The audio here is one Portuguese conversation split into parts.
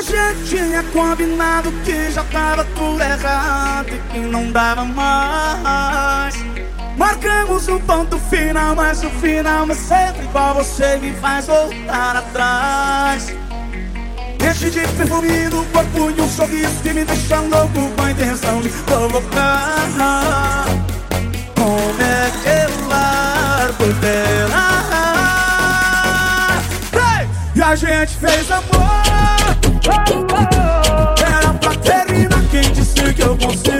A gente tinha combinado que já tava tudo errado e que não dava mais. Marcamos um ponto final, mas o final é sempre igual você me faz voltar atrás. Enche de perfume no corpo e um sorriso que me deixa louco com a intenção de provocar. Como é que eu largo dela? Hey! E a gente fez amor. Era pra terminar quem disse que eu consigo.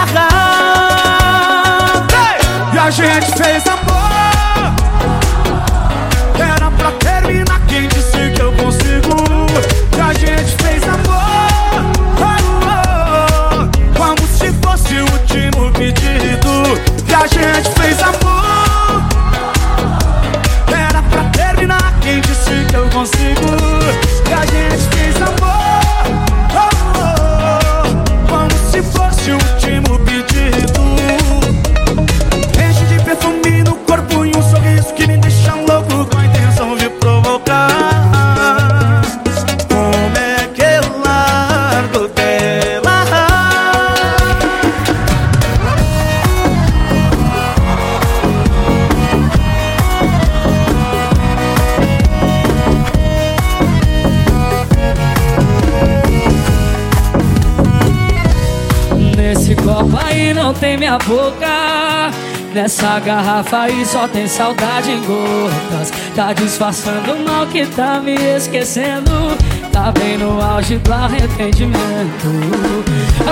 Último Nesse copo aí não tem minha boca. Nessa garrafa aí só tem saudade em gotas. Tá disfarçando o mal que tá me esquecendo. Tá bem no auge do arrependimento.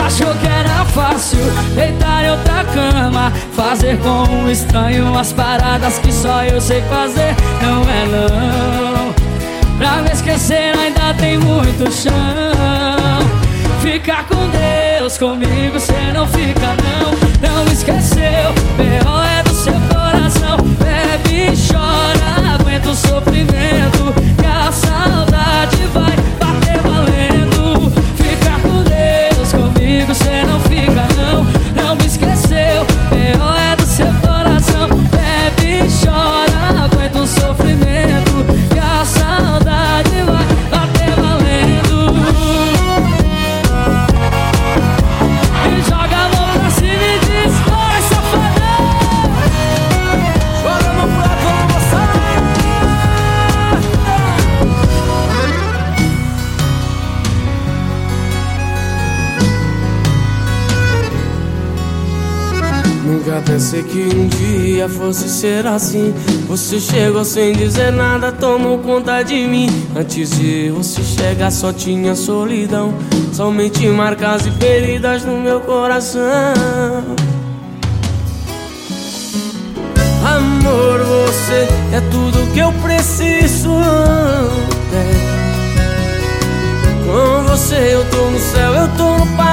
Achou que era fácil deitar em outra cama. Fazer com um estranho as paradas que só eu sei fazer. Não é não. Pra me esquecer ainda tem muito chão. Fica com Deus, comigo cê não fica não Não esqueceu, B.O. é do seu coração Bebe e chora, aguenta o sofrimento pensei que um dia fosse ser assim. Você chegou sem dizer nada, tomou conta de mim. Antes de você chegar, só tinha solidão. Somente marcas e feridas no meu coração. Amor, você é tudo que eu preciso. É. Com você eu tô no céu, eu tô no paraíso.